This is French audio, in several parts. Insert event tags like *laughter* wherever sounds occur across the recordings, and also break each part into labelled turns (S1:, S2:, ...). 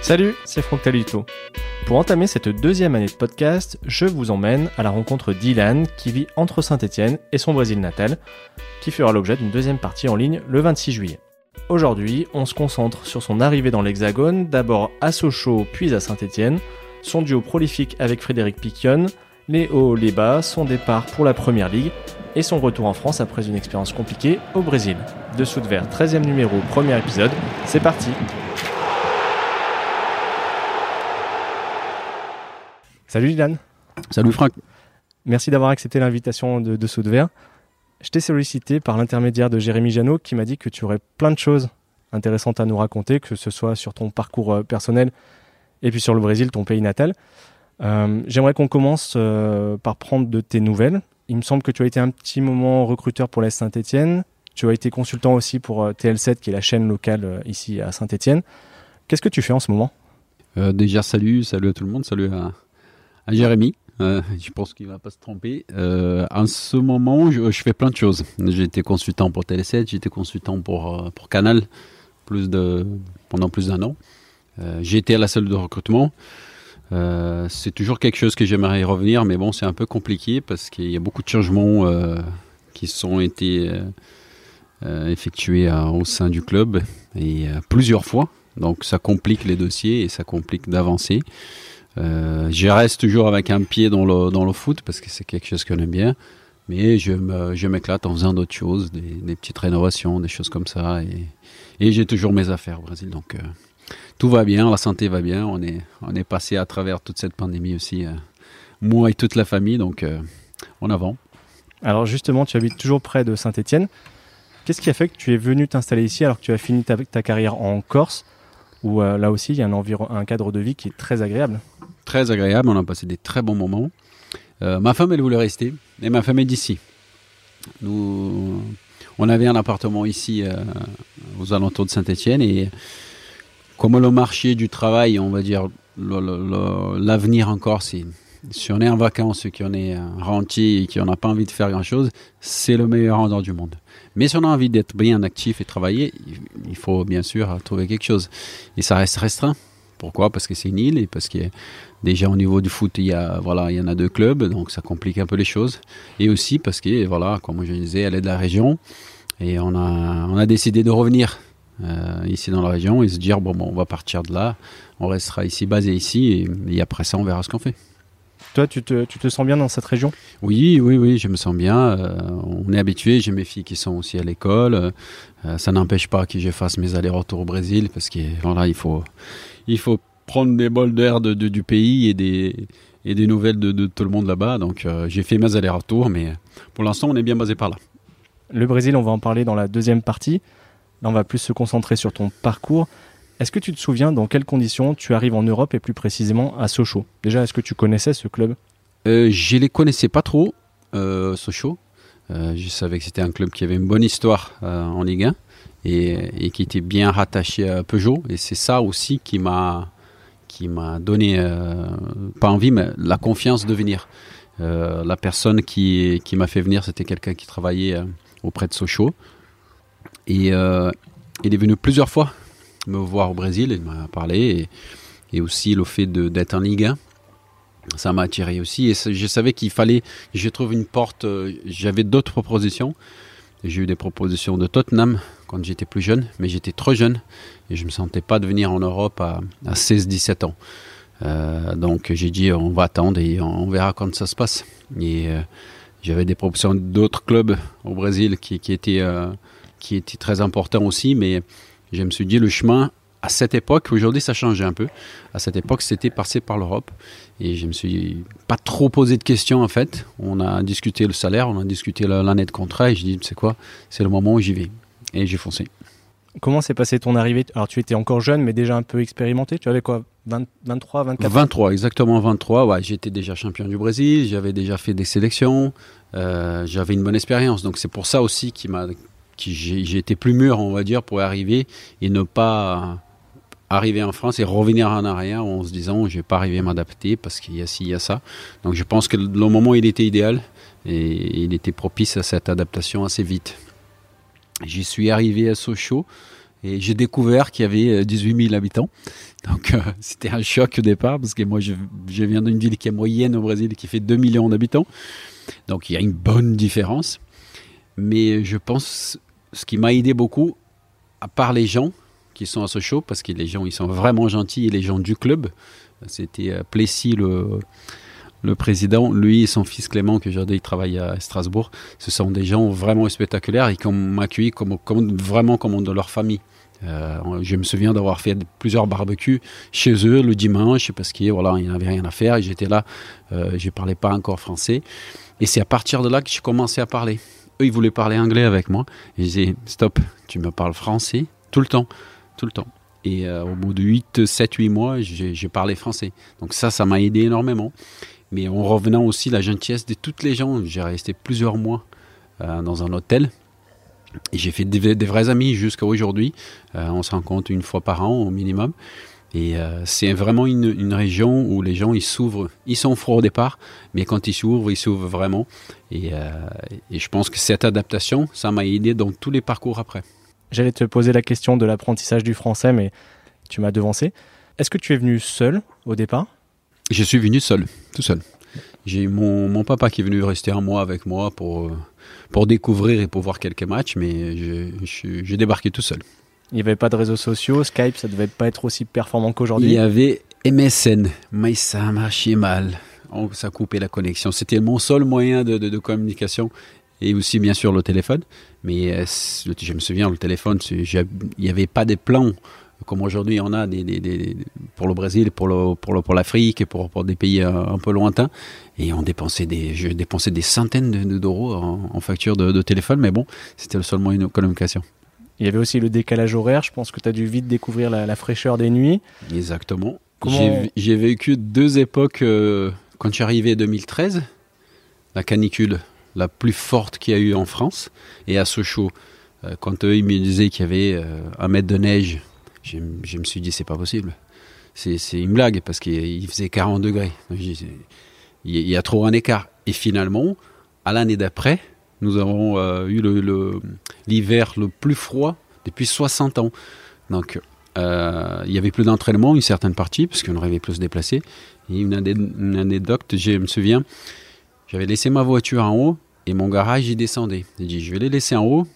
S1: Salut, c'est Froctalito. Pour entamer cette deuxième année de podcast, je vous emmène à la rencontre d'Ilan qui vit entre Saint-Etienne et son Brésil natal, qui fera l'objet d'une deuxième partie en ligne le 26 juillet. Aujourd'hui, on se concentre sur son arrivée dans l'Hexagone, d'abord à Sochaux puis à Saint-Etienne, son duo prolifique avec Frédéric Piquion, les hauts, les bas, son départ pour la Première Ligue et son retour en France après une expérience compliquée au Brésil. Dessous de verre, 13e numéro, premier épisode, c'est parti Salut Dylan.
S2: Salut Franck.
S1: Merci d'avoir accepté l'invitation de de verre. Je t'ai sollicité par l'intermédiaire de Jérémy Janot qui m'a dit que tu aurais plein de choses intéressantes à nous raconter, que ce soit sur ton parcours euh, personnel et puis sur le Brésil, ton pays natal. Euh, j'aimerais qu'on commence euh, par prendre de tes nouvelles. Il me semble que tu as été un petit moment recruteur pour la Saint-Etienne. Tu as été consultant aussi pour TL7, qui est la chaîne locale ici à Saint-Etienne. Qu'est-ce que tu fais en ce moment?
S2: Déjà, salut, salut à tout le monde, salut à, Jérémy. Euh, je pense qu'il ne va pas se tromper. Euh, en ce moment, je, fais plein de choses. J'ai été consultant pour Télé7, j'ai été consultant pour, euh, Canal pendant plus d'un an. j'ai été à la salle de recrutement. c'est toujours quelque chose que j'aimerais y revenir, mais bon, c'est un peu compliqué parce qu'il y a beaucoup de changements qui sont été effectués au sein du club et plusieurs fois. Donc ça complique les dossiers et ça complique d'avancer. Euh, je reste toujours avec un pied dans le, dans le foot parce que c'est quelque chose que j'aime bien. Mais je, m'éclate en faisant d'autres choses, des, petites rénovations, des choses comme ça. Et, j'ai toujours mes affaires au Brésil. Donc euh, tout va bien, la santé va bien. On est, on est passé à travers toute cette pandémie aussi, euh, moi et toute la famille. Donc en avant.
S1: Alors justement, tu habites toujours près de Saint-Étienne. Qu'est-ce qui a fait que tu es venu t'installer ici alors que tu as fini ta carrière en Corse? Où là aussi il y a un, un cadre de vie qui est très agréable
S2: très agréable. On a passé des très bons moments. Euh, ma femme, elle voulait rester. Et ma femme est d'ici. Nous, on avait un appartement ici, euh, aux alentours de Saint-Etienne. Et comme le marché du travail, on va dire, l'avenir encore, c'est si on est en vacances, qu'on est rentier et qu'on n'a pas envie de faire grand-chose, c'est le meilleur endroit du monde. Mais si on a envie d'être bien actif et travailler, il faut bien sûr trouver quelque chose. Et ça reste restreint. Pourquoi? Parce que c'est une île et parce que déjà au niveau du foot, il y, a, voilà, il y en a deux clubs, donc ça complique un peu les choses. Et aussi parce que, voilà, comme je disais, elle est de la région et on a, on a décidé de revenir euh, ici dans la région et se dire, bon, bon, on va partir de là, on restera ici, basé ici et, après ça, on verra ce qu'on fait.
S1: Toi, tu te, tu te, sens bien dans cette région?
S2: Oui, oui, oui, je me sens bien. Euh, on est habitué. J'ai mes filles qui sont aussi à l'école. Euh, ça n'empêche pas que je fasse mes allers-retours au Brésil parce que voilà, il faut, il faut prendre des bols d'air de, du pays et des, et des nouvelles de, tout le monde là-bas. Donc euh, j'ai fait mes allers-retours, mais pour l'instant on est bien basé par là.
S1: Le Brésil, on va en parler dans la deuxième partie. Là, on va plus se concentrer sur ton parcours. Est-ce que tu te souviens dans quelles conditions tu arrives en Europe et plus précisément à Sochaux? Déjà, est-ce que tu connaissais ce club?
S2: Euh, Je les connaissais pas trop, euh, Sochaux. Euh, je savais que c'était un club qui avait une bonne histoire en Ligue 1 et, qui était bien rattaché à Peugeot. Et c'est ça aussi qui m'a qui m'a donné euh, pas envie, mais la confiance de venir. Euh, la personne qui, qui m'a fait venir, c'était quelqu'un qui travaillait euh, auprès de Sochaux. Et il est venu plusieurs fois me voir au Brésil, il m'a parlé, et, aussi le fait d'être en Ligue 1 ça m'a attiré aussi et je savais qu'il fallait je trouve une porte j'avais d'autres propositions j'ai eu des propositions de Tottenham quand j'étais plus jeune, mais j'étais trop jeune et je ne me sentais pas de venir en Europe à, 16-17 ans. Euh, donc j'ai dit on va attendre et on verra quand ça se passe. Et euh, j'avais des propositions d'autres clubs au Brésil qui, étaient, euh, qui étaient très importants aussi, mais je me suis dit le chemin à cette époque, aujourd'hui ça changeait un peu, à cette époque c'était passé par l'Europe. Et je me suis pas trop posé de questions en fait. On a discuté le salaire, on a discuté l'année de contrat. Et je dis c'est quoi? C'est le moment où j'y vais. Et j'ai foncé.
S1: Comment s'est passée ton arrivée? Alors tu étais encore jeune mais déjà un peu expérimenté, tu avais quoi? 23, 24
S2: 23, exactement 23. Ouais, j'étais déjà champion du Brésil, j'avais déjà fait des sélections, euh, j'avais une bonne expérience. Donc c'est pour ça aussi qui m'a, été plus mûr, on va dire, pour arriver et ne pas arriver en France et revenir en arrière en se disant je vais pas arriver à m'adapter parce qu'il y a ci, il y a ça. Donc je pense que le moment il était idéal et il était propice à cette adaptation assez vite. J'y suis arrivé à Sochaux Et j'ai découvert qu'il y avait 18 000 habitants. Donc *laughs* c'était un choc au départ parce que moi je, je viens d'une ville qui est moyenne au Brésil qui fait 2 millions d'habitants. Donc il y a une bonne différence. Mais je pense ce qui m'a aidé beaucoup, à part les gens qui sont à Sochaux, parce que les gens ils sont vraiment gentils les gens du club, c'était Plessis le le président, lui et son fils Clément, que aujourd'hui travaille à Strasbourg, ce sont des gens vraiment spectaculaires et qui m'ont accueilli comme, vraiment comme de leur famille. Euh, je me souviens d'avoir fait plusieurs barbecues chez eux le dimanche parce qu'il voilà, n'y avait rien à faire et j'étais là, euh, je ne parlais pas encore français. Et c'est à partir de là que j'ai commencé à parler. Eux, ils voulaient parler anglais avec moi. Et je disais, stop, tu me parles français tout le temps, tout le temps. Et euh, au bout de 8, 7, 8 mois, j'ai parlé français. Donc ça, ça m'a aidé énormément. Mais en revenant aussi la gentillesse de toutes les gens, j'ai resté plusieurs mois euh, dans un hôtel. J'ai fait des, vrais amis jusqu'à aujourd'hui. Euh, on se rencontre une fois par an au minimum. Et euh, c'est vraiment une, région où les gens ils s'ouvrent. Ils sont froids au départ, mais quand ils s'ouvrent, ils s'ouvrent vraiment. Et, et, je pense que cette adaptation, ça m'a aidé dans tous les parcours après.
S1: J'allais te poser la question de l'apprentissage du français, mais tu m'as devancé. Est-ce que tu es venu seul au départ?
S2: Je suis venu seul, tout seul. J'ai mon, mon, papa qui est venu rester un mois avec moi pour, pour découvrir et pour voir quelques matchs, mais j'ai débarqué tout seul.
S1: Il n'y avait pas de réseaux sociaux, Skype, ça devait pas être aussi performant qu'aujourd'hui
S2: Il y avait MSN, mais ça marchait mal. Oh, ça coupait la connexion. C'était mon seul moyen de, de, communication et aussi bien sûr le téléphone. Mais euh, je me souviens, le téléphone, il n'y avait pas de plans comme aujourd'hui on a des, des, pour le Brésil, pour le, pour, pour l'Afrique pour, pour, des pays un, peu lointains. Et on dépensait des, je dépensais des centaines d'euros en, en facture de, téléphone, mais bon, c'était le seul moyen de communication.
S1: Il y avait aussi le décalage horaire. Je pense que tu as dû vite découvrir la, fraîcheur des nuits.
S2: Exactement. J'ai vécu deux époques. Euh, quand je suis arrivé en 2013, la canicule la plus forte qu'il y a eu en France, et à Sochaux, euh, quand eux ils me disaient qu'il y avait euh, un mètre de neige je, me suis dit, c'est pas possible. C'est une blague parce qu'il faisait 40 degrés. il y a trop un écart. Et finalement, à l'année d'après, nous avons euh, eu l'hiver le, plus froid depuis 60 ans. Donc, euh, il y avait plus d'entraînement, une certaine partie, parce qu'on n'arrivait plus se déplacer. Et une, anecdote, je me souviens, j'avais laissé ma voiture en haut et mon garage y descendait. J'ai dit, je vais les laisser en haut,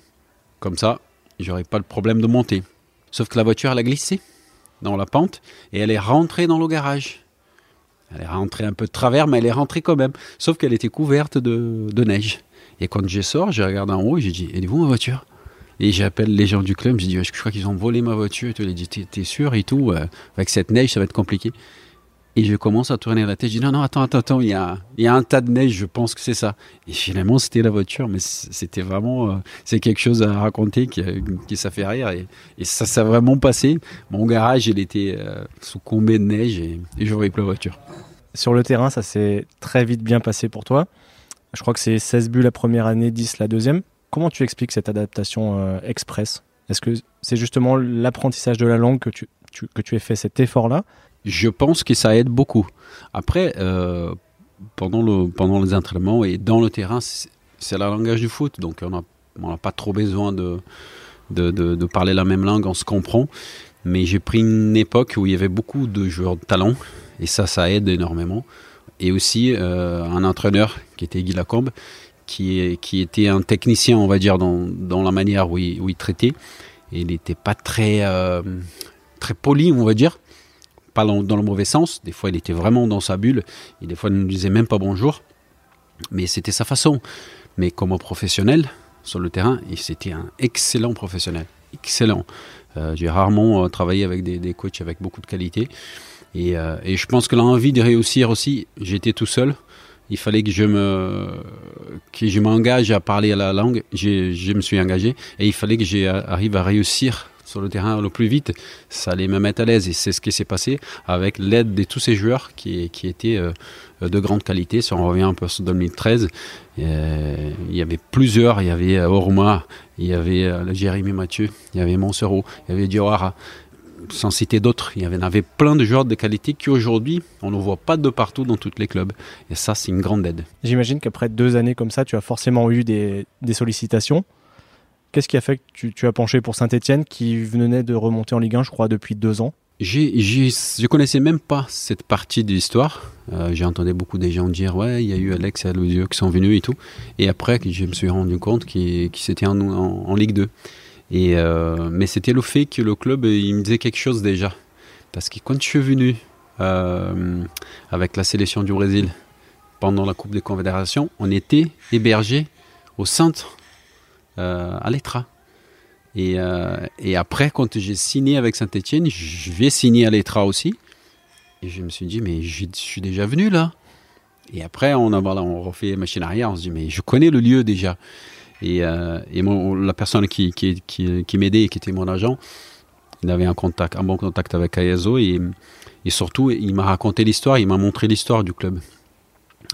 S2: comme ça, j'aurai pas le problème de monter. Sauf que la voiture, elle a glissé dans la pente et elle est rentrée dans le garage. Elle est rentrée un peu de travers, mais elle est rentrée quand même. Sauf qu'elle était couverte de, neige. Et quand je sors, je regarde en haut et j'ai dit Elle est où ma voiture? Et j'appelle les gens du club. Je dis Je crois qu'ils ont volé ma voiture. Et tout. Ils dit T'es sûr et tout Avec cette neige, ça va être compliqué. Et je commence à tourner la tête. Je dis non, non, attends, attends, attends, il y a, il y a un tas de neige, je pense que c'est ça. Et finalement, c'était la voiture, mais c'était vraiment, euh, c'est quelque chose à raconter qui, qui ça fait rire. Et, et ça s'est vraiment passé. Mon garage, il était euh, sous combé de neige et, et je voyais plus la voiture.
S1: Sur le terrain, ça s'est très vite bien passé pour toi. Je crois que c'est 16 buts la première année, 10 la deuxième. Comment tu expliques cette adaptation euh, express? Est-ce que c'est justement l'apprentissage de la langue que tu, tu, que tu aies fait cet effort-là?
S2: Je pense que ça aide beaucoup. Après, euh, pendant, le, pendant les entraînements et dans le terrain, c'est le langage du foot, donc on n'a pas trop besoin de, de, parler la même langue, on se comprend. Mais j'ai pris une époque où il y avait beaucoup de joueurs de talent, et ça, ça aide énormément. Et aussi euh, un entraîneur qui était Guy Lacombe, qui, qui était un technicien, on va dire, dans, dans la manière où il, traitait. Et il n'était pas très, euh, très poli, on va dire pas dans, le mauvais sens. Des fois, il était vraiment dans sa bulle. Et des fois, il ne nous disait même pas bonjour. Mais c'était sa façon. Mais comme professionnel, sur le terrain, c'était un excellent professionnel. Excellent. Euh, j'ai rarement travaillé avec des, coachs avec beaucoup de qualité. Euh, et, je pense que l'envie de réussir aussi, j'étais tout seul. Il fallait que je me que je m'engage à parler la langue. Je me suis engagé et il fallait que j'arrive à réussir sur le terrain le plus vite, ça allait me mettre à l'aise. Et c'est ce qui s'est passé avec l'aide de tous ces joueurs qui, qui étaient euh, de grande qualité. Si on revient un peu sur 2013, euh, il y avait plusieurs. Il y avait euh, Orma, il y avait Jérémy Mathieu, il y avait Monsereau, il y avait Diawara sans citer d'autres, il y avait, plein de joueurs de qualité qui aujourd'hui, on ne voit pas de partout dans tous les clubs. Et ça, c'est une grande aide.
S1: J'imagine qu'après deux années comme ça, tu as forcément eu des, des sollicitations. Qu'est-ce qui a fait que tu, tu as penché pour Saint-Etienne qui venait de remonter en Ligue 1, je crois, depuis deux ans?
S2: J'ai, j'ai, je connaissais même pas cette partie de l'histoire. Euh, j'ai entendu beaucoup de gens dire ouais, il y a eu Alex et Aloisio qui sont venus et tout. Et après, je me suis rendu compte qu'ils, qu'ils étaient en, en, en, Ligue 2. Euh, mais c'était le fait que le club il me disait quelque chose déjà. Parce que quand je suis venu euh, avec la sélection du Brésil pendant la Coupe des Confédérations, on était hébergé au centre euh, à l'Etra. Et, euh, et, après, quand j'ai signé avec Saint-Etienne, je vais signer à l'Etra aussi. Et je me suis dit, mais je suis déjà venu là. Et après, on, a, voilà, on refait machine arrière, on se dit, mais je connais le lieu déjà. Et, euh, la personne qui, m'aidait qui était mon agent, il avait un, bon contact avec Ayazo. Et, surtout, il m'a raconté l'histoire, il m'a montré l'histoire du club.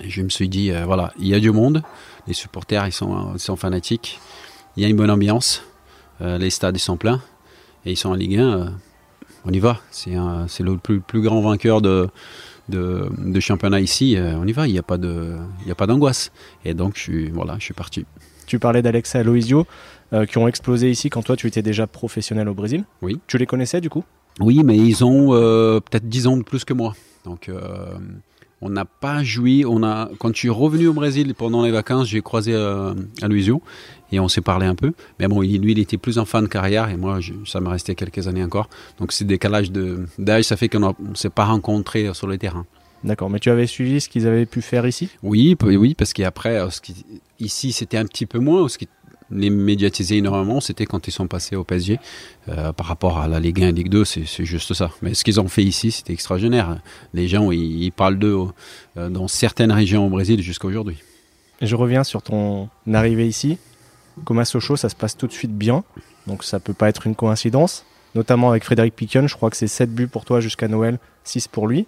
S2: Et je me suis dit, euh, voilà, il y a du monde, les supporters, ils sont, fanatiques, il y a une bonne ambiance. Euh, les stades ils sont pleins et ils sont en Ligue 1. Euh, on y va. C'est le plus, grand vainqueur de, championnat ici. On y va. Il n'y a pas d'angoisse. Et donc, je suis parti.
S1: Tu parlais d'Alexa et Aloisio qui ont explosé ici quand toi tu étais déjà professionnel au Brésil.
S2: Oui.
S1: Tu les connaissais du coup?
S2: Oui, mais ils ont peut-être 10 ans de plus que moi. Donc on n'a pas joui. On a, quand je suis revenu au Brésil pendant les vacances, j'ai croisé euh, Aloisio et on s'est parlé un peu. Mais bon, lui, il était plus en fin de carrière et moi, je, ça me restait quelques années encore. Donc, ce décalage d'âge, ça fait qu'on ne s'est pas rencontrés sur le terrain.
S1: D'accord, mais tu avais suivi ce qu'ils avaient pu faire ici?
S2: Oui, oui, parce qu'après, euh, ici, c'était un petit peu moins. Ce qui les médiatiser énormément, c'était quand ils sont passés au PSG. Euh, par rapport à la Ligue 1 et Ligue 2, c'est juste ça. Mais ce qu'ils ont fait ici, c'était extraordinaire. Les gens, ils, ils parlent d'eux euh, dans certaines régions au Brésil jusqu'à aujourd'hui.
S1: Je reviens sur ton arrivée ici. Comme à Sochaux, ça se passe tout de suite bien. Donc ça peut pas être une coïncidence. Notamment avec Frédéric Piquion, je crois que c'est 7 buts pour toi jusqu'à Noël, 6 pour lui.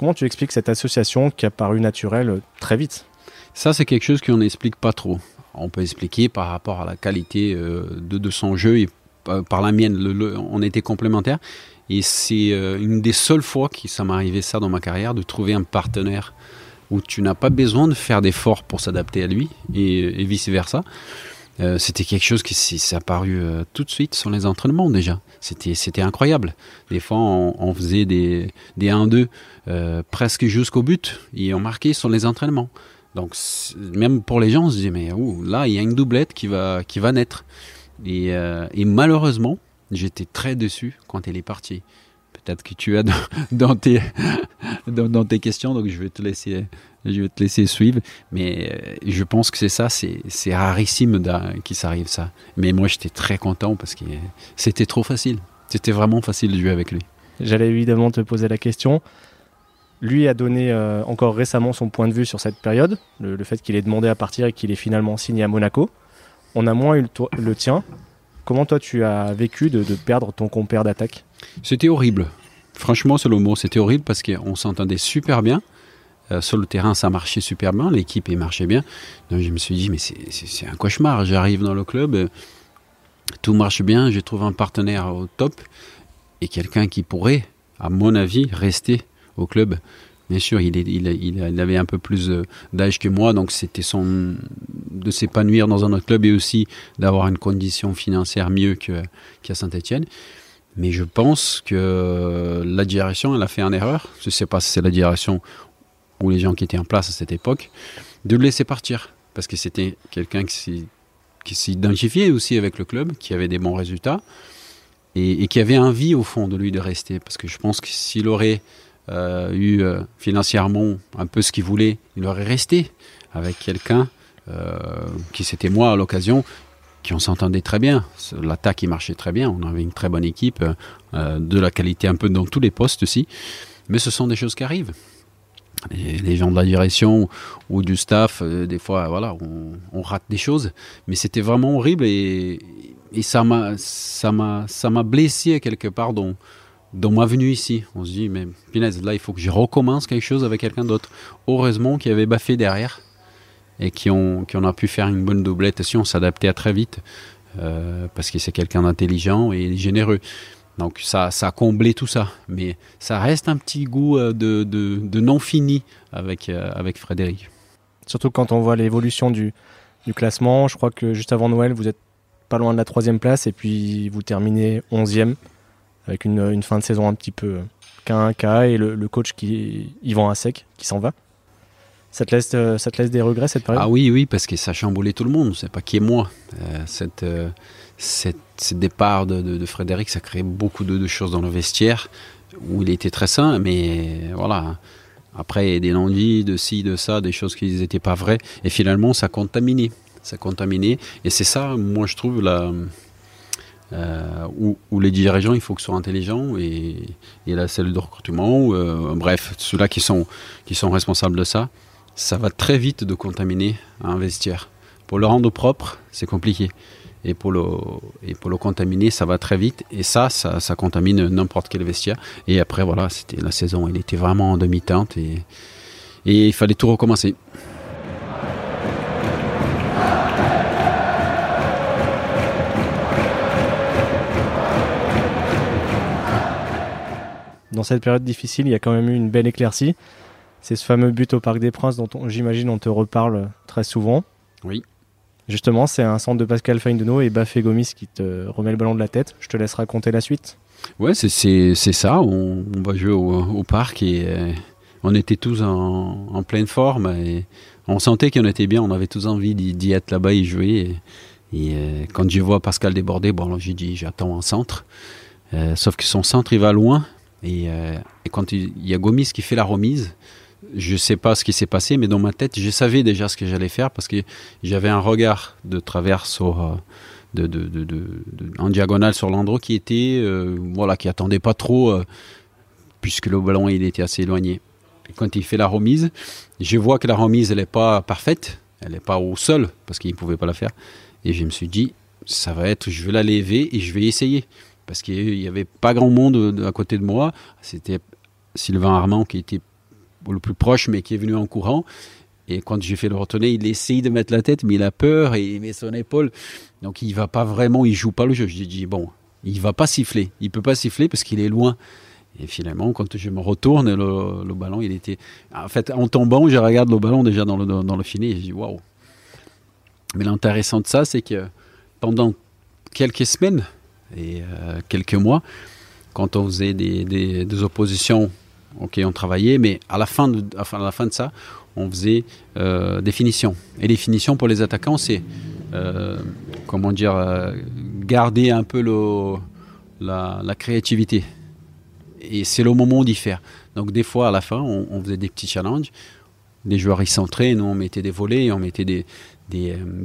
S1: Comment tu expliques cette association qui a paru naturelle très vite?
S2: Ça, c'est quelque chose qu'on n'explique pas trop on peut expliquer par rapport à la qualité euh, de, son jeu et par la mienne, on était complémentaires. Et c'est euh, une des seules fois que ça m'est arrivé ça dans ma carrière, de trouver un partenaire où tu n'as pas besoin de faire d'efforts pour s'adapter à lui et, et vice-versa. Euh, c'était quelque chose qui s'est apparu euh, tout de suite sur les entraînements déjà. C'était, incroyable. Des fois, on, faisait des, des 1-2 euh, presque jusqu'au but et on marquait sur les entraînements. Donc même pour les gens, on se dit mais ouh, là il y a une doublette qui va qui va naître. Et, malheureusement, j'étais très déçu quand elle est partie. Peut-être que tu as *laughs* dans, tes *laughs* dans, tes questions, donc je vais te laisser je vais te laisser suivre. Mais euh, je pense que c'est ça, c'est c'est rarissime qu'il s'arrive ça. Mais moi j'étais très content parce que c'était trop facile. C'était vraiment facile de jouer avec lui.
S1: J'allais évidemment te poser la question. Lui a donné euh, encore récemment son point de vue sur cette période, le, le fait qu'il ait demandé à partir et qu'il ait finalement signé à Monaco. On a moins eu le, le tien. Comment toi tu as vécu de, de perdre ton compère d'attaque?
S2: C'était horrible. Franchement, c'est le mot. C'était horrible parce qu'on s'entendait super bien. Euh, sur le terrain, ça marchait super bien. L'équipe marchait bien. Je me suis dit, mais c'est un cauchemar. J'arrive dans le club, euh, tout marche bien. Je trouve un partenaire au top et quelqu'un qui pourrait, à mon avis, rester au club. Bien sûr, il, avait un peu plus d'âge que moi, donc c'était son de s'épanouir dans un autre club et aussi d'avoir une condition financière mieux qu'à qu Saint-Etienne. Mais je pense que la direction, elle a fait une erreur. Je ne sais pas si c'est la direction ou les gens qui étaient en place à cette époque, de le laisser partir. Parce que c'était quelqu'un qui s'identifiait aussi avec le club, qui avait des bons résultats et, qui avait envie au fond de lui de rester. Parce que je pense que s'il aurait euh, eu euh, financièrement un peu ce qu'il voulait, il aurait resté avec quelqu'un euh, qui c'était moi à l'occasion, qui on s'entendait très bien. L'attaque qui marchait très bien, on avait une très bonne équipe, de la qualité un peu dans tous les postes aussi. Mais ce sont des choses qui arrivent. Les gens de la direction ou du staff, euh, des fois, on, rate des choses. Mais c'était vraiment horrible et, ça m'a, ça m'a, blessé quelque part dans, ma venue ici. On se dit, mais punaise, là, il faut que je recommence quelque chose avec quelqu'un d'autre. Heureusement qu'il y avait Baffé derrière et qui ont, qui a pu faire une bonne doublette. Si on s'adaptait à très vite euh, parce que c'est quelqu'un d'intelligent et généreux. Donc ça, ça a comblé tout ça. Mais ça reste un petit goût de, de, non fini avec, euh, avec Frédéric.
S1: Surtout quand on voit l'évolution du, classement. Je crois que juste avant Noël, vous êtes pas loin de la troisième place et puis vous terminez 11e avec une, fin de saison un petit peu qu'un cas et le, coach qui Yvan sec qui s'en va. Ça te, laisse, euh, ça te laisse des regrets cette période?
S2: Ah oui, oui, parce que ça a chamboulé tout le monde. C'est pas qui est moi. Euh, euh, cette, ce départ de, Frédéric, ça crée beaucoup de, choses dans le vestiaire où il était très sain, mais voilà. Après, il y a des non-dits, de ci, de ça, des choses qui n'étaient pas vraies. Et finalement, ça a contaminé. Ça. Et c'est ça, moi, je trouve, où, les dirigeants, il faut qu'ils soient intelligents et, et la cellule de recrutement, bref, ceux-là qui sont responsables de ça, ça va très vite de contaminer un vestiaire. Pour le rendre propre, c'est compliqué. Et pour, le, et pour le contaminer, ça va très vite. Et ça, ça, ça contamine n'importe quel vestiaire. Et après, voilà, c'était la saison, elle était vraiment en demi-teinte et, et il fallait tout recommencer.
S1: Dans cette période difficile, il y a quand même eu une belle éclaircie. C'est ce fameux but au Parc des Princes dont j'imagine on te reparle très souvent.
S2: Oui.
S1: Justement, c'est un centre de Pascal Feindeno et Bafé Gomis qui te remet le ballon de la tête. Je te laisse raconter la suite.
S2: Ouais, c'est ça. On, on, va jouer au, au parc et euh, on était tous en, en, pleine forme et on sentait qu'on était bien. On avait tous envie d'y être là-bas et jouer. Et, et euh, quand je vois Pascal déborder, bon, j'ai dit j'attends un centre. Euh, sauf que son centre il va loin et, et quand il, il y a Gomis qui fait la remise, je ne sais pas ce qui s'est passé, mais dans ma tête, je savais déjà ce que j'allais faire parce que j'avais un regard de travers sur, de, en diagonale sur l'endroit qui était, euh, voilà, qui attendait pas trop, euh, puisque le ballon il était assez éloigné. Quand il fait la remise, je vois que la remise elle n'est pas parfaite, elle n'est pas au sol parce qu'il ne pouvait pas la faire, et je me suis dit, ça va être, je vais la lever et je vais essayer parce qu'il n'y avait pas grand monde à côté de moi. C'était Sylvain Armand qui était le plus proche, mais qui est venu en courant. Et quand j'ai fait le retourner, il essaye de mettre la tête, mais il a peur et il met son épaule. Donc il va pas vraiment, il joue pas le jeu. Je dis bon, il va pas siffler. Il peut pas siffler parce qu'il est loin. Et finalement, quand je me retourne, le, le, ballon, il était. En fait, en tombant, je regarde le ballon déjà dans le, dans le filet et je dis waouh. Mais l'intéressant de ça, c'est que pendant quelques semaines et euh, quelques mois, quand on faisait des, des, des oppositions ok, on travaillait, mais à la fin de, à la fin de ça, on faisait euh, des finitions. Et les finitions pour les attaquants, c'est, euh, comment dire, euh, garder un peu le, la, créativité. Et c'est le moment d'y faire. Donc des fois, à la fin, on, faisait des petits challenges. Les joueurs, ils nous, on mettait des volets, on mettait des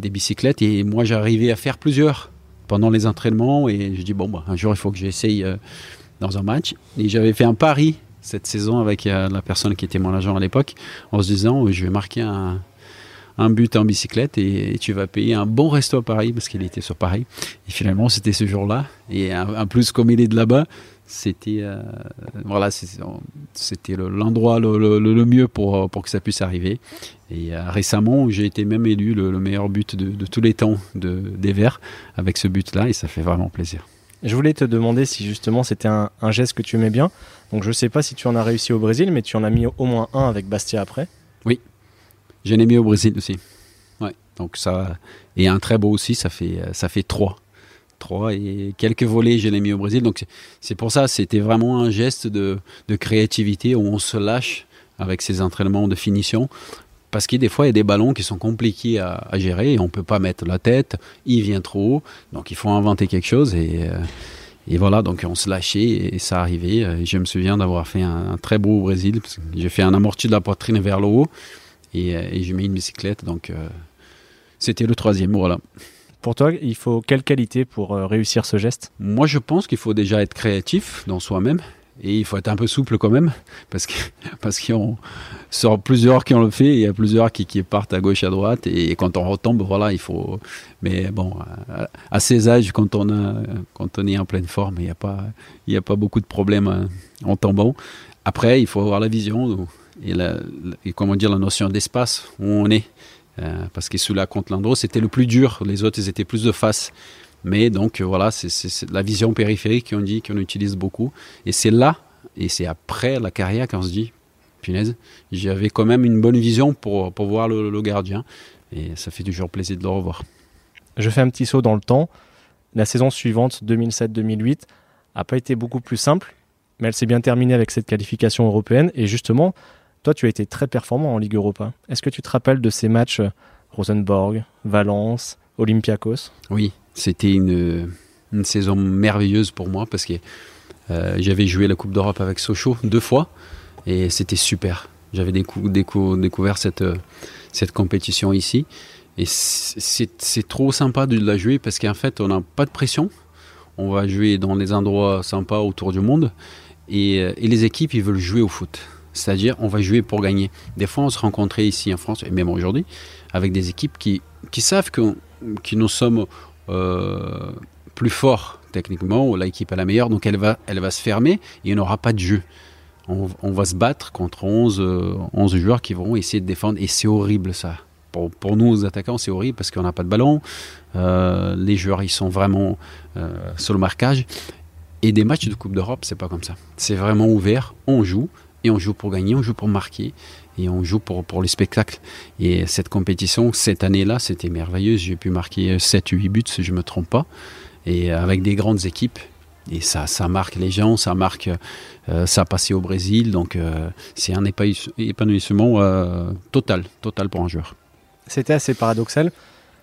S2: bicyclettes. Et moi, j'arrivais à faire plusieurs pendant les entraînements. Et je dis, bon, bah, un jour, il faut que j'essaye dans un match. Et j'avais fait un pari cette saison avec euh, la personne qui était mon agent à l'époque, en se disant je vais marquer un, but en bicyclette et, tu vas payer un bon resto à Paris parce qu'il était sur Paris. Et finalement, c'était ce jour-là. Et en plus, comme il est de là-bas, c'était euh, voilà, c'était l'endroit le, mieux pour, pour que ça puisse arriver. Et euh, récemment, j'ai été même élu le, le meilleur but de, tous les temps de, des Verts avec ce but-là et ça fait vraiment plaisir.
S1: Je voulais te demander si justement c'était un, geste que tu aimais bien. Donc je ne sais pas si tu en as réussi au Brésil, mais tu en as mis au moins un avec Bastia après.
S2: Oui, j'en ai mis au Brésil aussi. Ouais, donc ça et un très beau aussi, ça fait ça fait trois, trois et quelques volets je l'ai mis au Brésil. Donc c'est pour ça, c'était vraiment un geste de, de créativité où on se lâche avec ces entraînements de finition parce que des fois, il y a des ballons qui sont compliqués à, à gérer et on ne peut pas mettre la tête, il vient trop haut, donc il faut inventer quelque chose et, euh, et voilà, donc on se lâchait et ça arrivait. Et je me souviens d'avoir fait un, un, très beau au Brésil, j'ai fait un amorti de la poitrine vers le haut et, et j'ai mis une bicyclette, donc euh, c'était le troisième, voilà.
S1: Pour toi, il faut quelle qualité pour euh, réussir ce geste?
S2: Moi, je pense qu'il faut déjà être créatif dans soi-même et il faut être un peu souple quand même parce que *laughs* parce qu'on sort plusieurs qui ont le fait il y a plusieurs qui, qui partent à gauche à droite et, quand on retombe voilà il faut mais bon à, ces âges quand on est en pleine forme il n'y a pas il y a pas beaucoup de problèmes en tombant. Après il faut avoir la vision et, la, comment dire la notion d'espace où on est euh, parce que sous la contre l'endroit c'était le plus dur les autres ils étaient plus de face mais donc voilà, c'est la vision périphérique qu'on dit qu'on utilise beaucoup. Et c'est là, et c'est après la carrière qu'on se dit, punaise, j'avais quand même une bonne vision pour, pour voir le, le, gardien. Et ça fait toujours plaisir de le revoir.
S1: Je fais un petit saut dans le temps. La saison suivante, 2007-2008, a pas été beaucoup plus simple, mais elle s'est bien terminée avec cette qualification européenne. Et justement, toi, tu as été très performant en Ligue Europa. Est-ce que tu te rappelles de ces matchs euh, Rosenborg, Valence, Olympiakos?
S2: Oui, c'était une, saison merveilleuse pour moi parce que euh, j'avais joué la Coupe d'Europe avec Sochaux deux fois et c'était super. J'avais découvert cette, euh, cette compétition ici et c'est trop sympa de la jouer parce qu'en fait, on n'a pas de pression. On va jouer dans des endroits sympas autour du monde et, et les équipes, ils veulent jouer au foot. C'est-à-dire, on va jouer pour gagner. Des fois, on se rencontrait ici en France, et même aujourd'hui, avec des équipes qui, qui savent que, que nous sommes euh, plus forts techniquement, l'équipe est la meilleure, donc elle va, elle va se fermer et il n'y aura pas de jeu. On, va se battre contre 11, 11 euh, joueurs qui vont essayer de défendre, et c'est horrible ça. Pour, nous, aux attaquants, c'est horrible parce qu'on n'a pas de ballon. Euh, les joueurs, ils sont vraiment sur le marquage. Et des matchs de Coupe d'Europe, c'est pas comme ça. C'est vraiment ouvert, on joue, et on joue pour gagner, on joue pour marquer et on joue pour, pour les spectacles. Et cette compétition, cette année-là, c'était merveilleux. J'ai pu marquer 7 8 buts, si je ne me trompe pas, et avec des grandes équipes. Et ça, ça marque les gens, ça marque, euh, ça passé au Brésil, donc euh, c'est un épanouissement euh, total, total pour un joueur.
S1: C'était assez paradoxal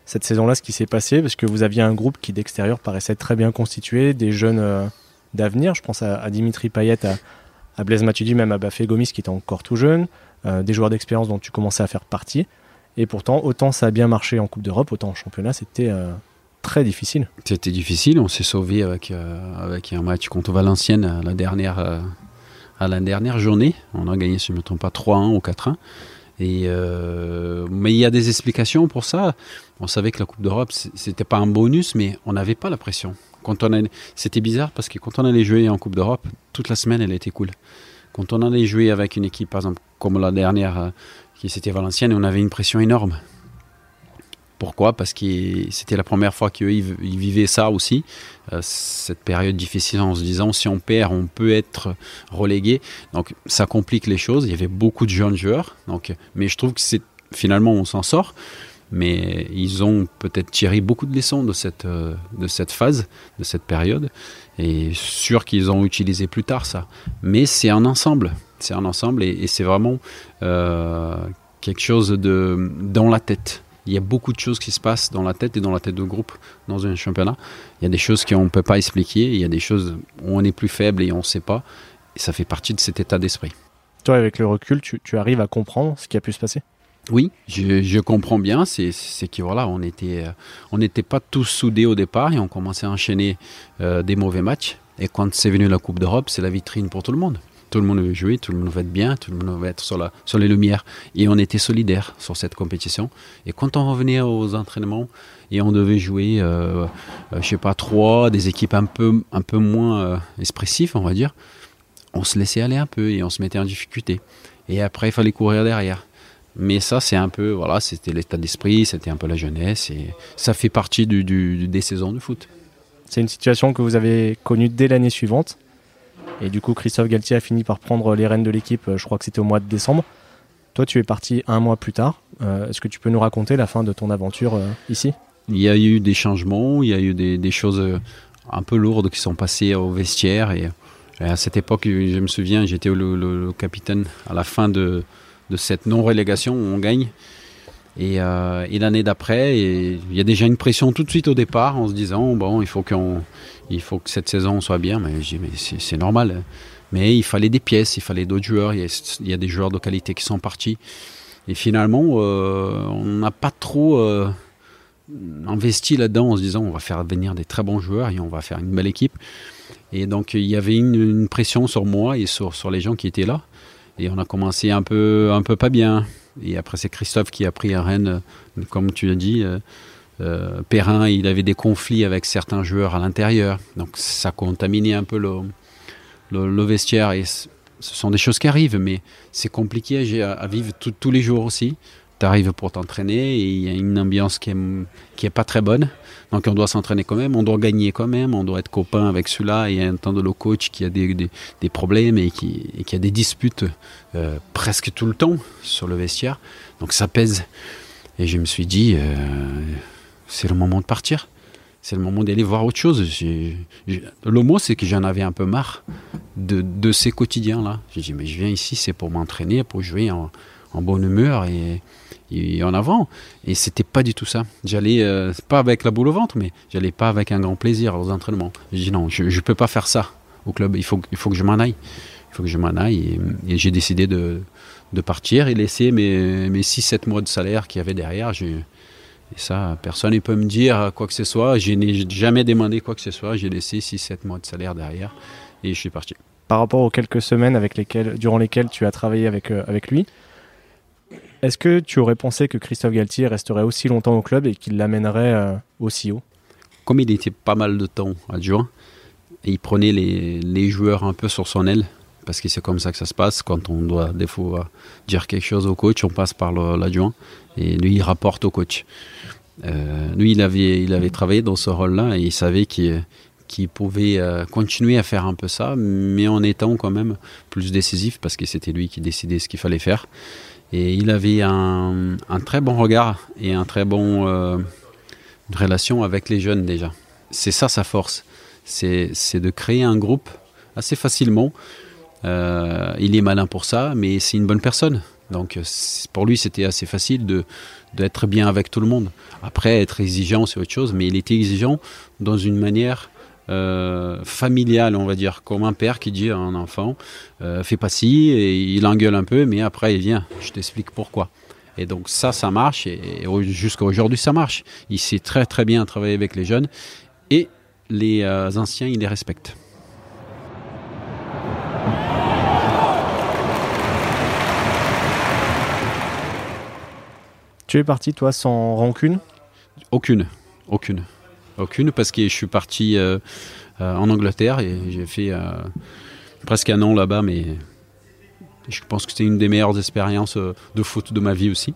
S1: cette saison-là, ce qui s'est passé, parce que vous aviez un groupe qui d'extérieur paraissait très bien constitué, des jeunes d'avenir. Je pense à, Dimitri Payet, à, à Blaise Matuidi, même à Bafé Gomis qui était encore tout jeune, euh, des joueurs d'expérience dont tu commençais à faire partie. Et pourtant, autant ça a bien marché en Coupe d'Europe, autant en championnat, c'était euh, très difficile.
S2: C'était difficile, on s'est sauvé avec, euh, avec un match contre Valenciennes à la dernière, à la dernière journée. On a gagné, si je ne me trompe pas, 3-1 ou 4-1. Et mais il y a des explications pour ça. On savait que la Coupe d'Europe, c'était pas un bonus, mais on n'avait pas la pression. Quand on c'était bizarre parce que quand on allait jouer en Coupe d'Europe, toute la semaine, elle était cool. Quand on allait jouer avec une équipe, par exemple, comme la dernière, euh, qui c'était Valenciennes, on avait une pression énorme. Pourquoi? Parce que c'était la première fois qu'ils vivaient ça aussi, euh, cette période difficile en se disant si on perd, on peut être relégué. Donc ça complique les choses. Il y avait beaucoup de jeunes joueurs, donc, mais je trouve que c'est finalement on s'en sort mais ils ont peut-être tiré beaucoup de leçons de cette, euh, de cette phase, de cette période, et sûr qu'ils ont utilisé plus tard ça. Mais c'est un ensemble, c'est un ensemble, et, c'est vraiment euh, quelque chose de dans la tête. Il y a beaucoup de choses qui se passent dans la tête et dans la tête de groupe dans un championnat. Il y a des choses qu'on ne peut pas expliquer, il y a des choses où on est plus faible et on ne sait pas, et ça fait partie de cet état d'esprit.
S1: Toi, avec le recul, tu, tu arrives à comprendre ce qui a pu se passer?
S2: Oui, je, comprends bien. C'est que voilà, on était, euh, n'était pas tous soudés au départ et on commençait à enchaîner euh, des mauvais matchs. Et quand c'est venu la Coupe d'Europe, c'est la vitrine pour tout le monde. Tout le monde veut jouer, tout le monde veut être bien, tout le monde veut être sur les lumières. Et on était solidaires sur cette compétition. Et quand on revenait aux entraînements et on devait jouer, euh, euh je sais pas, trois, des équipes un peu, un peu moins expressives, on va dire, on se laissait aller un peu et on se mettait en difficulté. Et après, il fallait courir derrière. Mais ça, c'est un peu, voilà, c'était l'état d'esprit, c'était un peu la jeunesse, et ça fait partie du, des saisons de foot.
S1: C'est une situation que vous avez connue dès l'année suivante. Et du coup, Christophe Galtier a fini par prendre les rênes de l'équipe, euh, je crois que c'était au mois de décembre. Toi, tu es parti un mois plus tard. Euh, est-ce que tu peux nous raconter la fin de ton aventure euh, ici?
S2: Il y a eu des changements, il y a eu des, choses un peu lourdes qui sont passées au vestiaire. Et, à cette époque, je me souviens, j'étais le, capitaine à la fin de, de cette non-relégation on gagne. Et, euh, l'année d'après, il y a déjà une pression tout de suite au départ en se disant bon, il faut, que cette saison soit bien. Mais, mais c'est, normal. Mais il fallait des pièces, il fallait d'autres joueurs. Il y, a, des joueurs de qualité qui sont partis. Et finalement, euh, on n'a pas trop euh, investi là-dedans en se disant on va faire venir des très bons joueurs et on va faire une belle équipe. Et donc il y avait une, pression sur moi et sur les gens qui étaient là. Et on a commencé un peu, un peu pas bien. Et après, c'est Christophe qui a pris à Rennes, comme tu l'as dit. Euh, euh, Perrin, il avait des conflits avec certains joueurs à l'intérieur. Donc ça a contaminé un peu le, le, vestiaire. Ce sont des choses qui arrivent, mais c'est compliqué à, vivre tous les jours aussi tu arrives pour t'entraîner et il y a une ambiance qui est, qui est pas très bonne. Donc on doit s'entraîner quand même, on doit gagner quand même, on doit être copain avec celui-là. Et entendre le coach qui a des, des, problèmes et qui, qui, a des disputes euh, presque tout le temps sur le vestiaire. Donc ça pèse. Et je me suis dit, euh, c'est le moment de partir. c'est le moment d'aller voir autre chose. le mot, c'est que j'en avais un peu marre de, ces quotidiens-là. J'ai dit, mais je viens ici, c'est pour m'entraîner, pour jouer en, bonne humeur et, en avant. Et c'était pas du tout ça. J'allais, euh, pas avec la boule au ventre, mais j'allais pas avec un grand plaisir aux entraînements. J'ai dit, non, je peux pas faire ça au club. Il faut, il faut que je m'en aille. Il faut que je m'en aille. Et, j'ai décidé de, partir et laisser mes, mes 6-7 mois de salaire qu'il y avait derrière. Et ça, personne ne peut me dire quoi que ce soit. Je n'ai jamais demandé quoi que ce soit. J'ai laissé 6-7 mois de salaire derrière et je suis parti.
S1: Par rapport aux quelques semaines avec lesquelles, durant lesquelles tu as travaillé avec, euh, avec lui, est-ce que tu aurais pensé que Christophe Galtier resterait aussi longtemps au club et qu'il l'amènerait euh, aussi haut?
S2: Comme il était pas mal de temps adjoint, il prenait les, joueurs un peu sur son aile parce que c'est comme ça que ça se passe. Quand on doit des fois dire quelque chose au coach, on passe par l'adjoint et lui il rapporte au coach. Euh, lui il avait, il avait travaillé dans ce rôle-là et il savait qu'il pouvait euh, continuer à faire un peu ça, mais en étant quand même plus décisif parce que c'était lui qui décidait ce qu'il fallait faire. Et il avait un, très bon regard et un très bon euh, relation avec les jeunes déjà. C'est ça sa force, c'est de créer un groupe assez facilement euh, il est malin pour ça, mais c'est une bonne personne. Donc pour lui, c'était assez facile d'être bien avec tout le monde. Après, être exigeant, c'est autre chose, mais il était exigeant dans une manière euh, familiale, on va dire, comme un père qui dit à un enfant, euh, fais pas ci, et il engueule un peu, mais après il vient, je t'explique pourquoi. Et donc ça, ça marche, et, jusqu'à aujourd'hui, ça marche. Il sait très très bien travailler avec les jeunes, et les anciens, il les respecte.
S1: Tu es parti, toi, sans rancune?
S2: Aucune, aucune. Aucune, parce que je suis parti euh, euh, en Angleterre et j'ai fait euh, presque un an là-bas, mais je pense que c'était une des meilleures expériences de foot de ma vie aussi.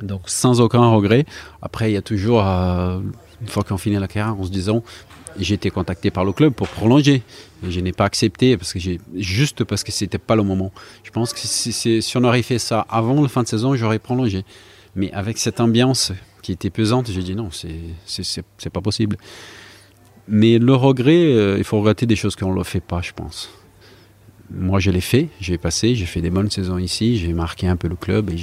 S2: Donc sans aucun regret. Après, il y a toujours, une fois qu'on finit la carrière, en se disant, j'ai été contacté par le club pour prolonger. Et je n'ai pas accepté parce que juste parce que c'était pas le moment. Je pense que si on aurait fait ça avant la fin de saison, j'aurais prolongé. Mais avec cette ambiance qui était pesante, j'ai dit non, c'est pas possible. Mais le regret, euh, il faut regretter des choses qu'on ne le fait pas, je pense. Moi, je l'ai fait, j'ai passé, j'ai fait des bonnes saisons ici, j'ai marqué un peu le club et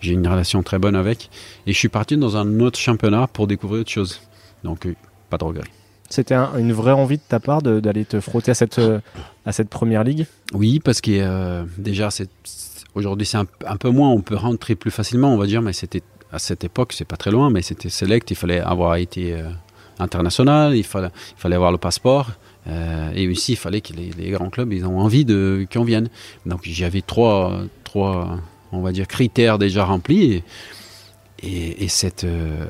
S2: j'ai une relation très bonne avec. Et je suis parti dans un autre championnat pour découvrir autre chose. Donc, euh, pas de regret.
S1: C'était une vraie envie de ta part d'aller te frotter à cette, euh, à cette première ligue?
S2: Oui, parce que déjà, c'est Aujourd'hui, c'est un, peu moins, on peut rentrer plus facilement, on va dire, mais c'était à cette époque, c'est pas très loin, mais c'était select, il fallait avoir été euh, international, il fallait, avoir le passeport. Euh, et aussi, il fallait que les, grands clubs, ils ont envie de qu'on vienne. Donc, j'avais trois, trois, on va dire, critères déjà remplis. Et, cette, euh,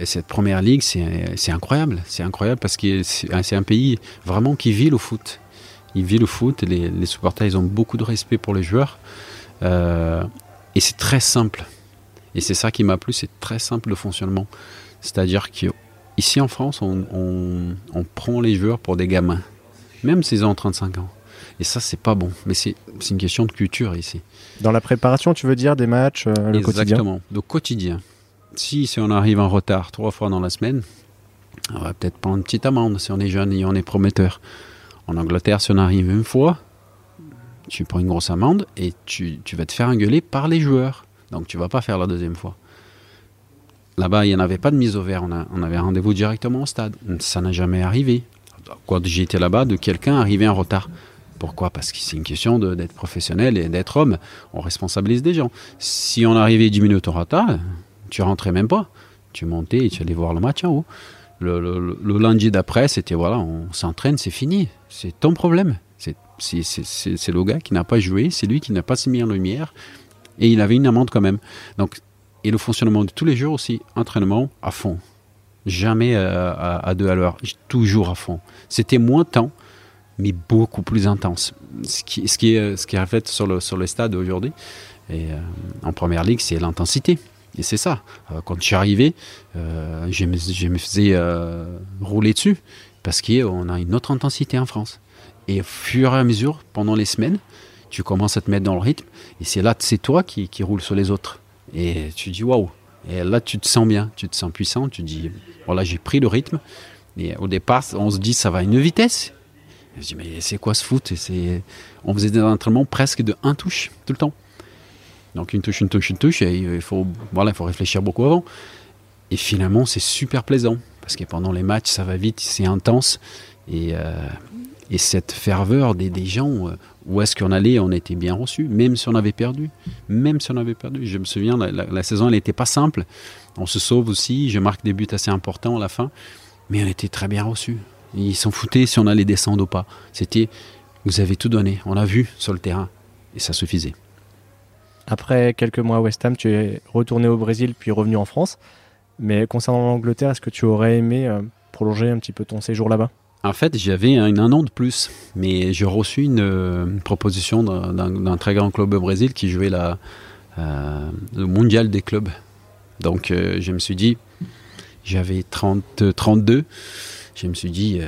S2: et cette première ligue, c'est incroyable. C'est incroyable parce que c'est un pays vraiment qui vit le foot. Il vit le foot. Les, supporters, ils ont beaucoup de respect pour les joueurs. Et c'est très simple. Et c'est ça qui m'a plu, c'est très simple le fonctionnement. C'est-à-dire qu'ici en France, on, prend les joueurs pour des gamins, même s'ils ont 35 ans. Et ça, c'est pas bon. Mais c'est une question de culture ici.
S1: Dans la préparation, tu veux dire des matchs, euh, le quotidien?
S2: Exactement, de quotidien. Si, si on arrive en retard trois fois dans la semaine, on va peut-être prendre une petite amende si on est jeune et on est prometteur. En Angleterre, si on arrive une fois, tu prends une grosse amende et tu, vas te faire engueuler par les joueurs. Donc tu vas pas faire la deuxième fois. Là-bas, il n'y en avait pas de mise au vert. On, avait rendez-vous directement au stade. Ça n'a jamais arrivé. Quand j'étais là-bas, de quelqu'un arriver en retard. Pourquoi? Parce que c'est une question d'être professionnel et d'être homme. On responsabilise des gens. Si on arrivait 10 minutes en retard, tu rentrais même pas. Tu montais et tu allais voir le match en le lundi d'après, c'était voilà, on s'entraîne, c'est fini. C'est ton problème. C'est le gars qui n'a pas joué, c'est lui qui n'a pas mis en lumière, et il avait une amende quand même. Donc, et le fonctionnement de tous les jours aussi, entraînement à fond. Jamais euh, à, deux à l'heure, toujours à fond. C'était moins temps, mais beaucoup plus intense. Ce qui, est, ce qui est fait sur le, sur le stade aujourd'hui, euh, en première ligue, c'est l'intensité. Et c'est ça. Euh, quand je suis arrivé, je me, je, me, faisais rouler dessus parce qu'on a une autre intensité en France. Et au fur et à mesure, pendant les semaines, tu commences à te mettre dans le rythme. Et c'est là, c'est toi qui, qui roule sur les autres. Et tu dis, waouh, Et là, tu te sens bien, tu te sens puissant, tu dis, voilà, j'ai pris le rythme. Et au départ, on se dit, ça va à une vitesse. je dis, mais c'est quoi ce foot? Et On faisait des entraînements presque de un touche, tout le temps. Donc une touche, une touche, une touche, et il faut, voilà, il faut réfléchir beaucoup avant. Et finalement, c'est super plaisant, parce que pendant les matchs, ça va vite, c'est intense. Et, euh, et cette ferveur des, des gens, euh, où est-ce qu'on allait, on était bien reçu, même si on avait perdu. Même si on avait perdu. Je me souviens, la, saison, elle n'était pas simple. On se sauve aussi, je marque des buts assez importants à la fin, mais on était très bien reçu. Ils s'en foutaient si on allait descendre ou pas. C'était, vous avez tout donné, on a vu sur le terrain, et ça suffisait.
S1: Après quelques mois à West Ham, tu es retourné au Brésil puis revenu en France. Mais concernant l'Angleterre, est-ce que tu aurais aimé euh, prolonger un petit peu ton séjour là-bas?
S2: En fait, j'avais un, an de plus, mais j'ai reçu une, euh, proposition d'un très grand club au Brésil qui jouait euh, le mondial des clubs. Donc, euh, je me suis dit, j'avais 30, 32, je me suis dit,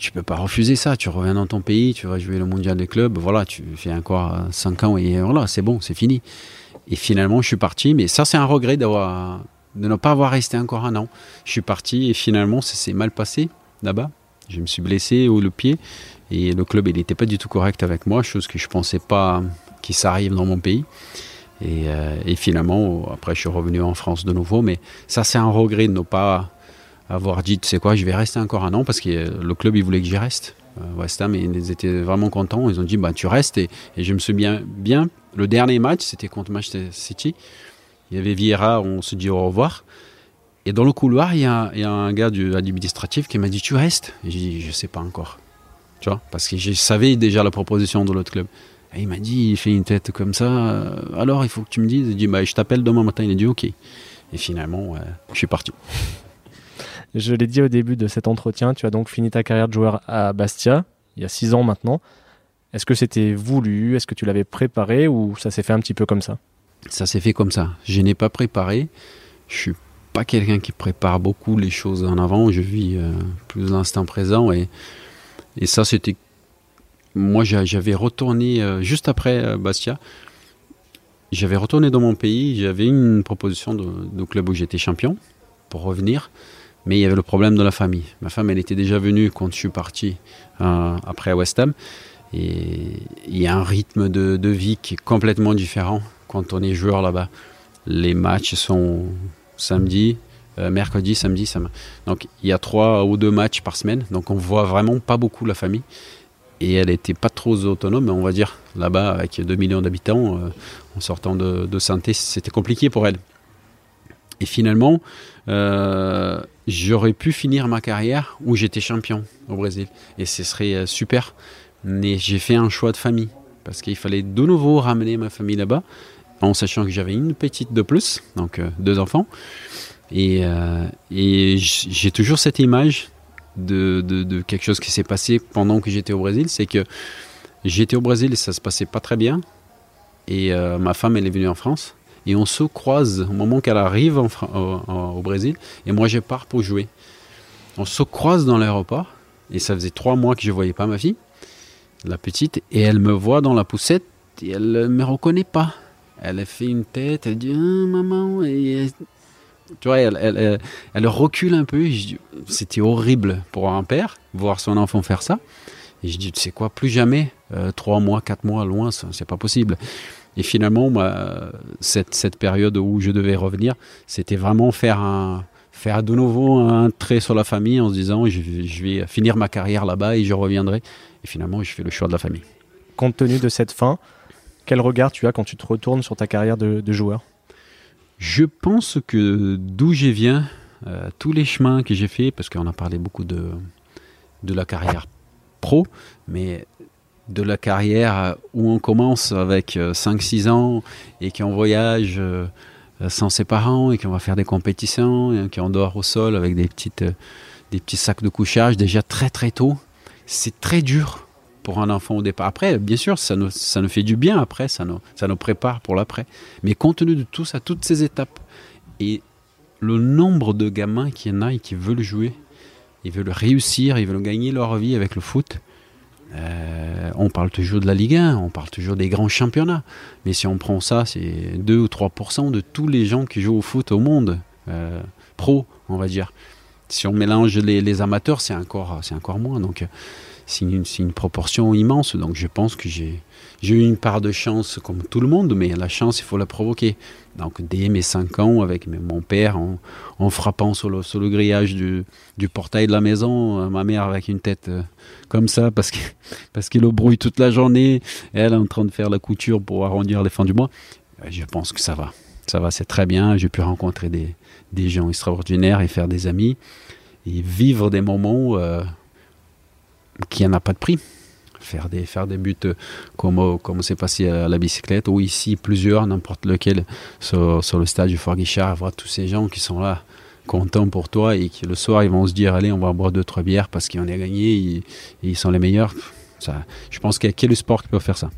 S2: tu peux pas refuser ça, tu reviens dans ton pays, tu vas jouer le mondial des clubs, voilà, tu fais encore 5 ans et voilà, c'est bon, c'est fini. Et finalement, je suis parti, mais ça, c'est un regret de ne pas avoir resté encore un an. Je suis parti et finalement, ça s'est mal passé là-bas. Je me suis blessé au le pied et le club il n'était pas du tout correct avec moi, chose que je ne pensais pas qui s'arrive dans mon pays. Euh, et, finalement, après, je suis revenu en France de nouveau. Mais ça, c'est un regret de ne pas avoir dit, tu sais quoi, je vais rester encore un an parce que le club, il voulait que j'y reste. Euh, West Ham, ils étaient vraiment contents. Ils ont dit, bah, tu restes. Et, je me souviens bien, le dernier match, c'était contre Manchester City. Il y avait Vieira, on se dit au revoir. Et dans le couloir, il y a, un gars du administratif qui m'a dit Tu restes J'ai dit Je sais pas encore. Tu vois Parce que je savais déjà la proposition de l'autre club. Et il m'a dit Il fait une tête comme ça. Euh, alors, il faut que tu me dises. Il dit bah, Je t'appelle demain matin. Il a dit Ok. Et finalement, je suis parti. *laughs*
S1: Je l'ai dit au début de cet entretien, tu as donc fini ta carrière de joueur à Bastia, il y a six ans maintenant. Est-ce que c'était voulu? Est-ce que tu l'avais préparé? Ou ça s'est fait un petit peu comme ça?
S2: Ça s'est fait comme ça. Je n'ai pas préparé. Je suis pas quelqu'un qui prépare beaucoup les choses en avant. Je vis euh, plus l'instant présent. Et, et ça, c'était. Moi, j'avais retourné euh, juste après euh, Bastia. J'avais retourné dans mon pays. J'avais une proposition de, club où j'étais champion pour revenir. Mais il y avait le problème de la famille. Ma femme, elle était déjà venue quand je suis parti après à West Ham. Et il y a un rythme de, de vie qui est complètement différent quand on est joueur là-bas. Les matchs sont samedi, euh, mercredi, samedi, samedi. Donc il y a trois ou deux matchs par semaine, donc on voit vraiment pas beaucoup la famille. Et elle n'était pas trop autonome, on va dire. Là-bas, avec 2 millions d'habitants, euh, en sortant de, de Santé, c'était compliqué pour elle. Et finalement, euh, j'aurais pu finir ma carrière où j'étais champion au Brésil. Et ce serait super. Mais j'ai fait un choix de famille. Parce qu'il fallait de nouveau ramener ma famille là-bas en sachant que j'avais une petite de plus, donc euh, deux enfants. Et, euh, j'ai toujours cette image de, quelque chose qui s'est passé pendant que j'étais au Brésil, c'est que j'étais au Brésil et ça se passait pas très bien. Et euh, ma femme, elle est venue en France. Et on se croise au moment qu'elle arrive au, au, Brésil. Et moi, je pars pour jouer. On se croise dans l'aéroport. Et ça faisait trois mois que je voyais pas ma fille, la petite. Et elle me voit dans la poussette et elle ne me reconnaît pas elle a fait une tête, elle dit ah, maman, tu vois, elle, recule un peu. C'était horrible pour un père voir son enfant faire ça. Et je dis, tu sais quoi, plus jamais, euh, trois mois, quatre mois loin, c'est pas possible. Et finalement, cette, période où je devais revenir, c'était vraiment faire de nouveau un trait sur la famille en se disant, je vais finir ma carrière là-bas et je reviendrai. Et finalement, je fais le choix de la famille.
S1: Compte tenu de cette fin, quel regard tu as quand tu te retournes sur ta carrière de, joueur?
S2: Je pense que d'où je viens, euh, tous les chemins que j'ai faits, parce qu'on a parlé beaucoup de, de la carrière pro, mais de la carrière où on commence avec 5-6 euh, ans et qu'on voyage euh, sans ses parents et qu'on va faire des compétitions et qu'on dort au sol avec des, petites, des petits sacs de couchage déjà très très tôt. C'est très dur pour un enfant au départ. Après, bien sûr, ça nous, ça nous fait du bien après, ça nous, ça nous prépare pour l'après. Mais compte tenu de tout ça, toutes ces étapes, et le nombre de gamins qui en a et qui veulent jouer, ils veulent réussir, ils veulent gagner leur vie avec le foot, Euh, on parle toujours de la Ligue 1, on parle toujours des grands championnats. Mais si on prend ça, c'est 2 ou 3% de tous les gens qui jouent au foot au monde, euh, pro, on va dire. Si on mélange les, amateurs, c'est encore, encore moins. Donc, c'est une, proportion immense. Donc, je pense que j'ai eu une part de chance comme tout le monde, mais la chance, il faut la provoquer. Donc dès mes 5 ans, avec mon père, en, frappant sur le, grillage du, portail de la maison, euh, ma mère avec une tête euh, comme ça, parce *laughs* qu'il parce brouille toute la journée, elle en train de faire la couture pour arrondir les fins du mois, euh, je pense que ça va. Ça va, c'est très bien. J'ai pu rencontrer des, gens extraordinaires et faire des amis et vivre des moments qui n'en a pas de prix faire des, faire des buts euh, comme, comme c'est passé à la bicyclette, ou ici plusieurs, n'importe lequel, sur, sur, le stade du Fort Guichard, voir tous ces gens qui sont là, contents pour toi, et qui le soir, ils vont se dire, allez, on va boire deux, trois bières parce qu'ils ont gagné, et, ils sont les meilleurs. Ça, je pense qu'il y a quel sport qui peut faire ça.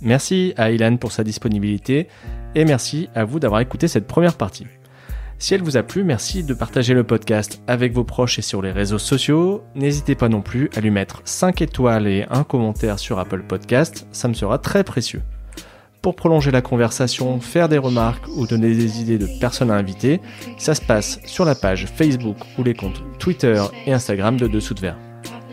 S1: Merci à Ilan pour sa disponibilité, et merci à vous d'avoir écouté cette première partie. Si elle vous a plu, merci de partager le podcast avec vos proches et sur les réseaux sociaux. N'hésitez pas non plus à lui mettre 5 étoiles et un commentaire sur Apple Podcast, ça me sera très précieux. Pour prolonger la conversation, faire des remarques ou donner des idées de personnes à inviter, ça se passe sur la page Facebook ou les comptes Twitter et Instagram de Dessous de Verre.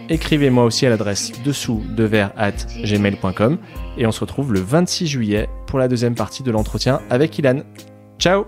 S1: Écrivez-moi aussi à l'adresse dessous de at gmail.com et on se retrouve le 26 juillet pour la deuxième partie de l'entretien avec Ilan. Ciao